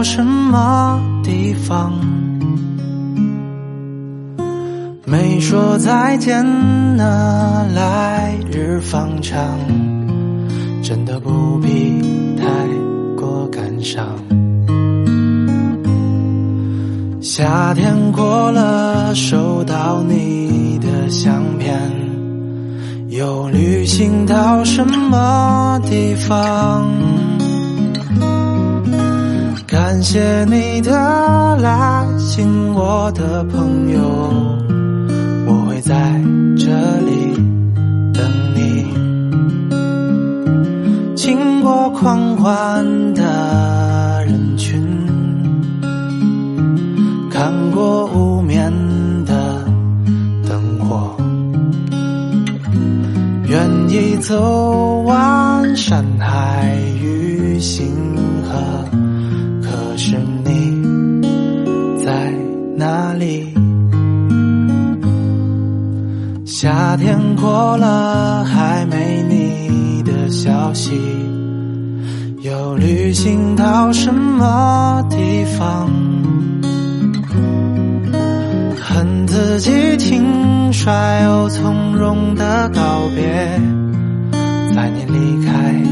到什么地方？没说再见呢，来日方长，真的不必太过感伤。夏天过了，收到你的相片，又旅行到什么地方？感谢你的来信，我的朋友，我会在这里等你。经过狂欢的人群。看过无眠的灯火，愿意走完山夏天过了，还没你的消息。又旅行到什么地方？恨自己轻率又从容的告别，在你离开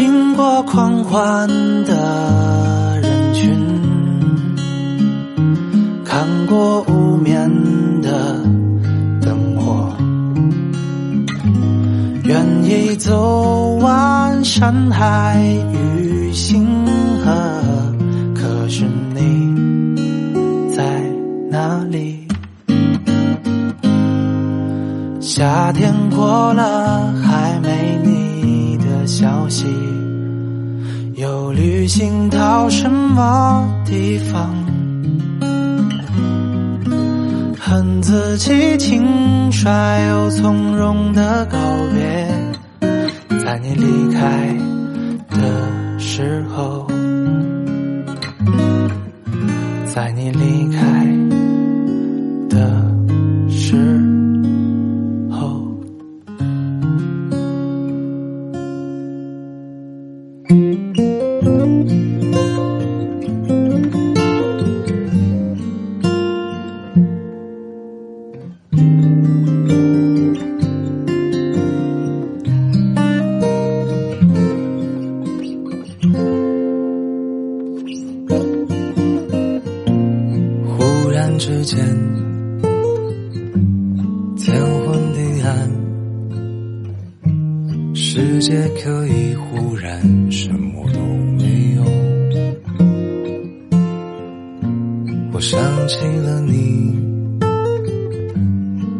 经过狂欢的人群，看过无眠的灯火，愿意走完山海与星河。可是你在哪里？夏天过了，旅行到什么地方？恨自己轻率又从容的告别，在你离开的时候，在你离开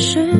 是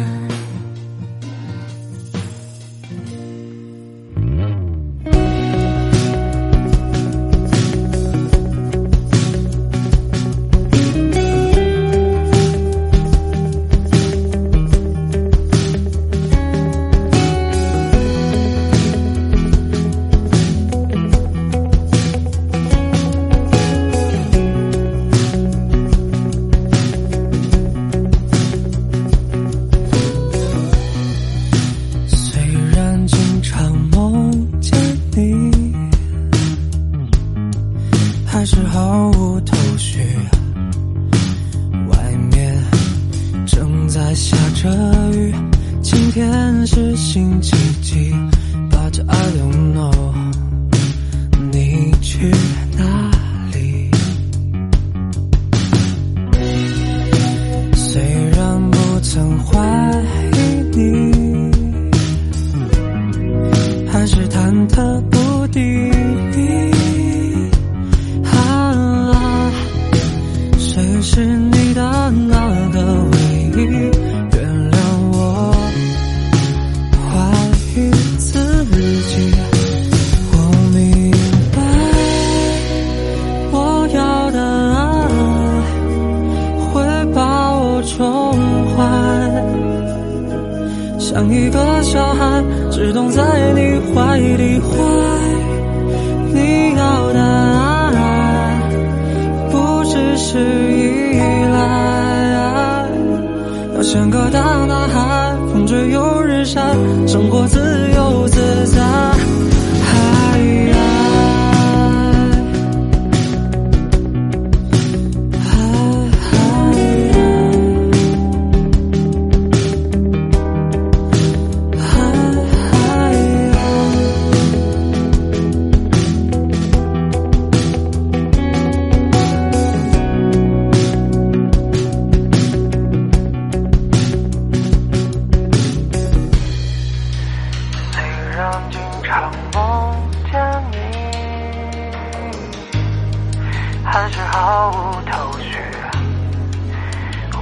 像个大男孩风吹又日晒生活自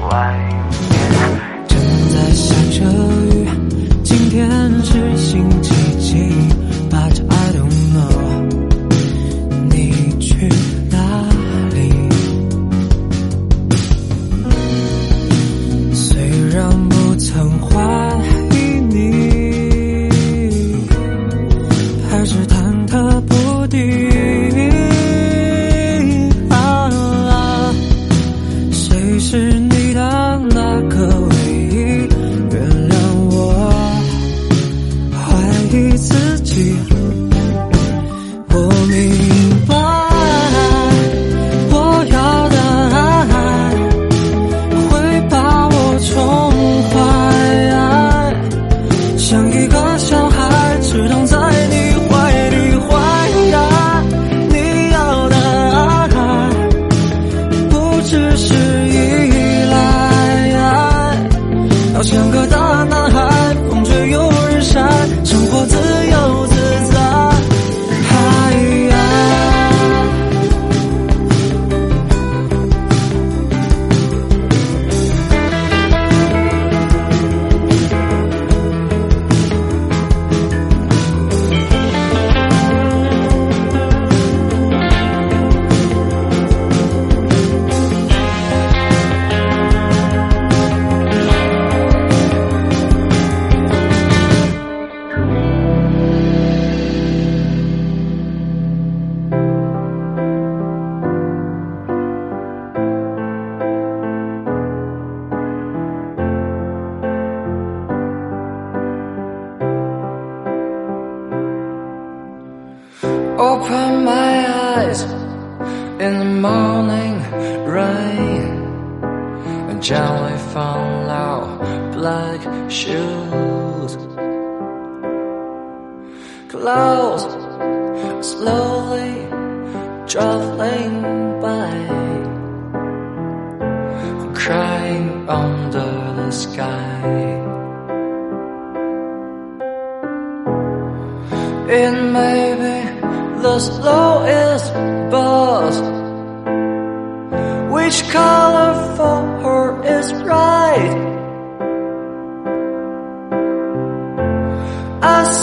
Why? 像一个小孩，只懂在。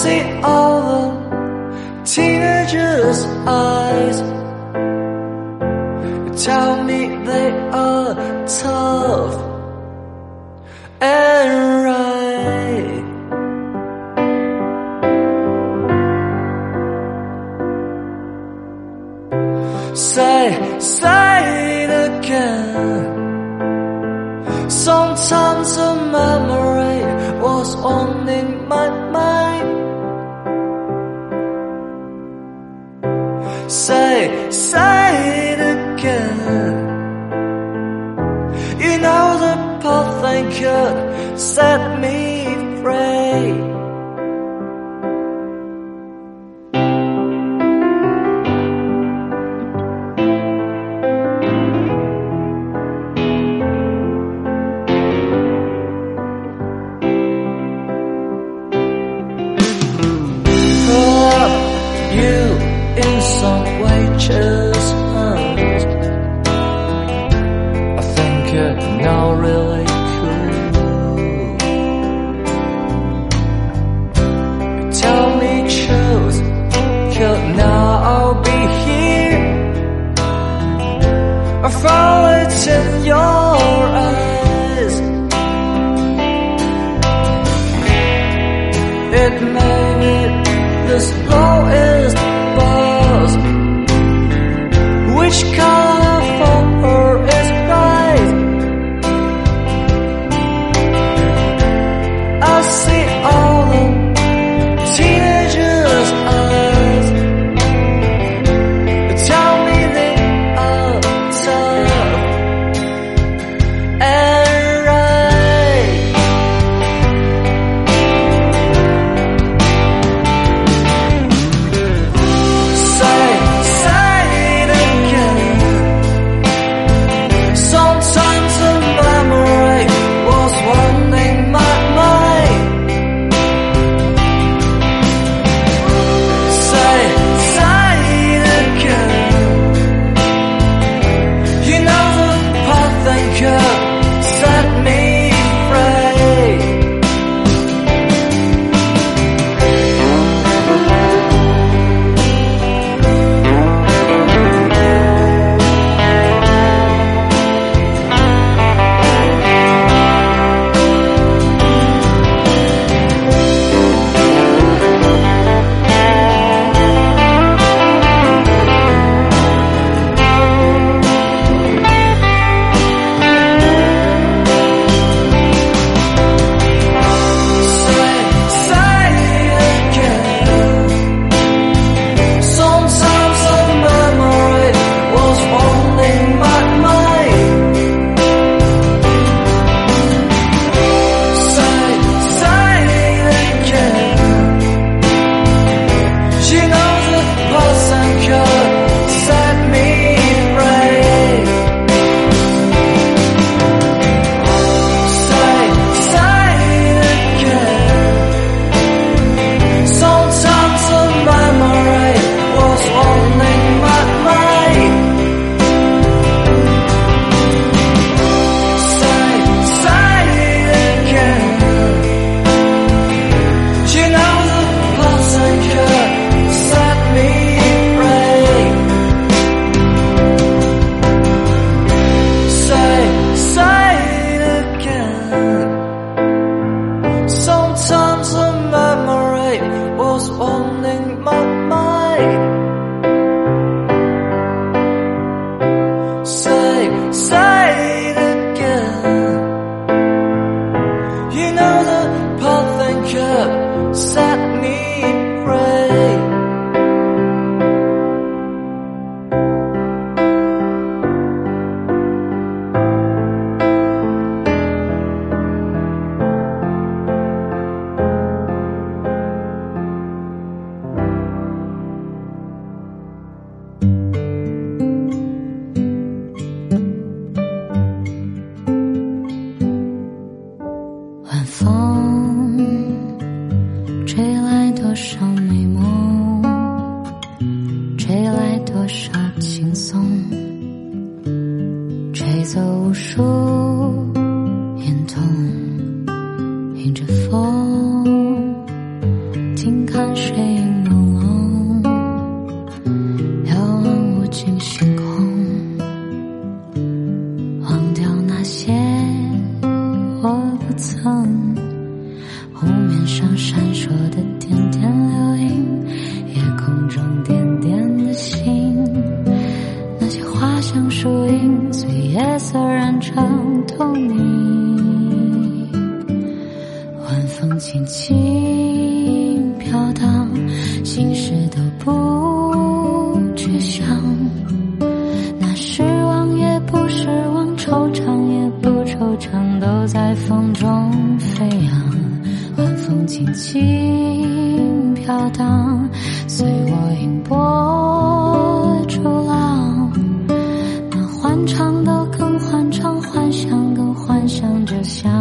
See all my mind. 走说在风中飞扬晚风轻轻飘荡随我迎波逐浪。那欢畅都更欢畅幻想更幻想就像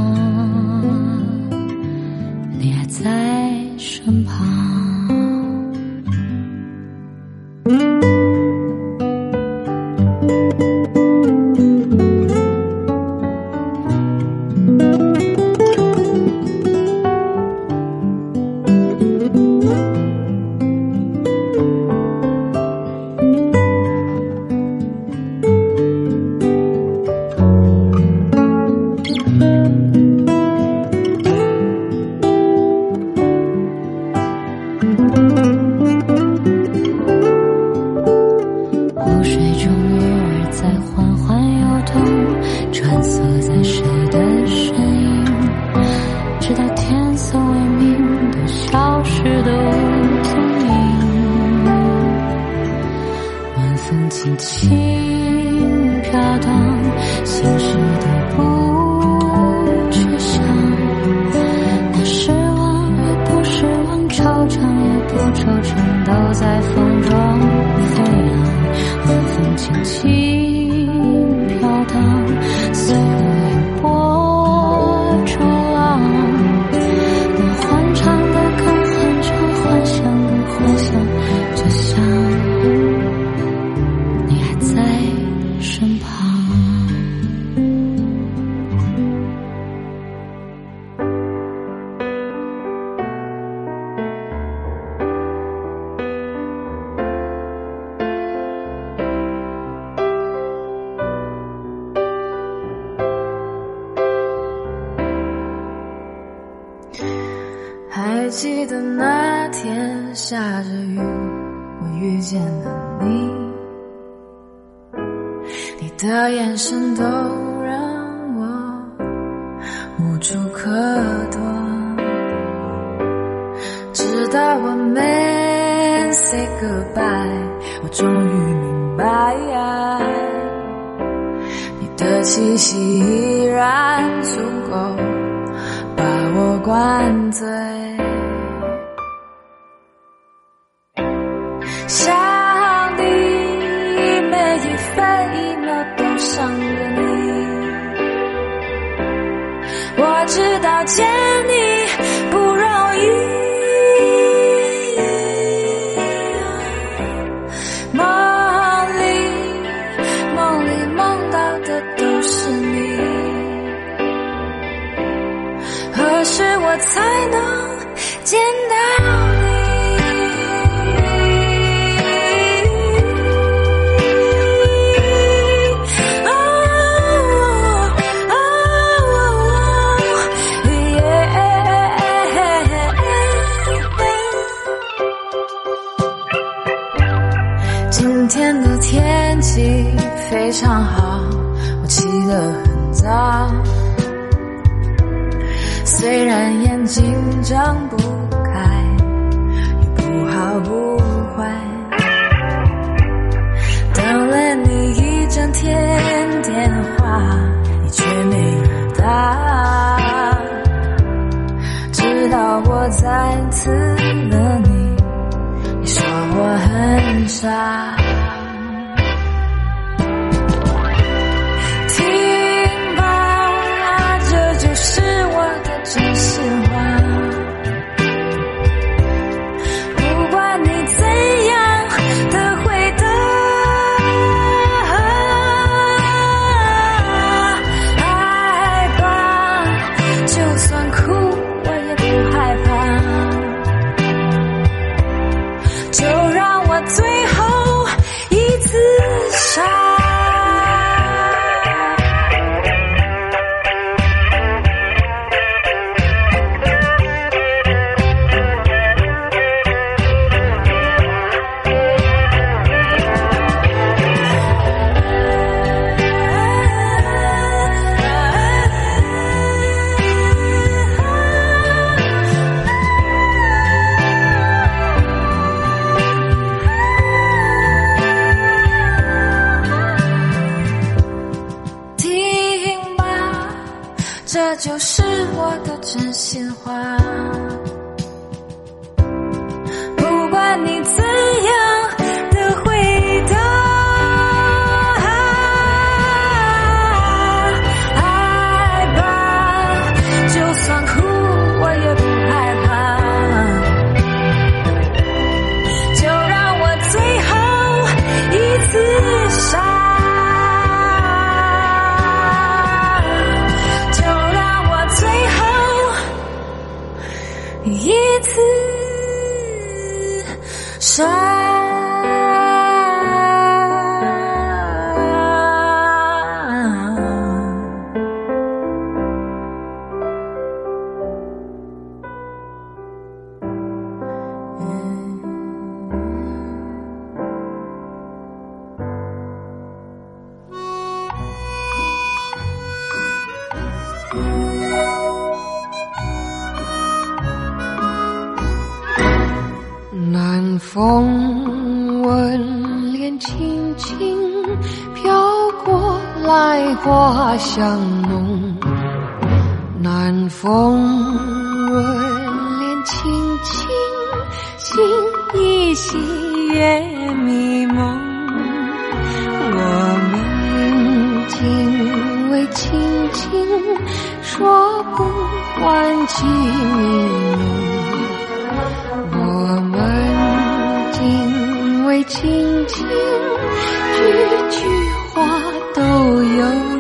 灌醉。想你每一分一秒都想着你，我知道。非常好，我起得很早，虽然眼睛睁不开，也不好不坏。等了你一整天电话，你却没打。直到我再次了你，你说我很傻。这就是我的真心话。不管你怎香浓南风吻脸轻轻心一稀月迷蒙我们今为亲亲说不完情意浓我们今为亲亲句句话都有。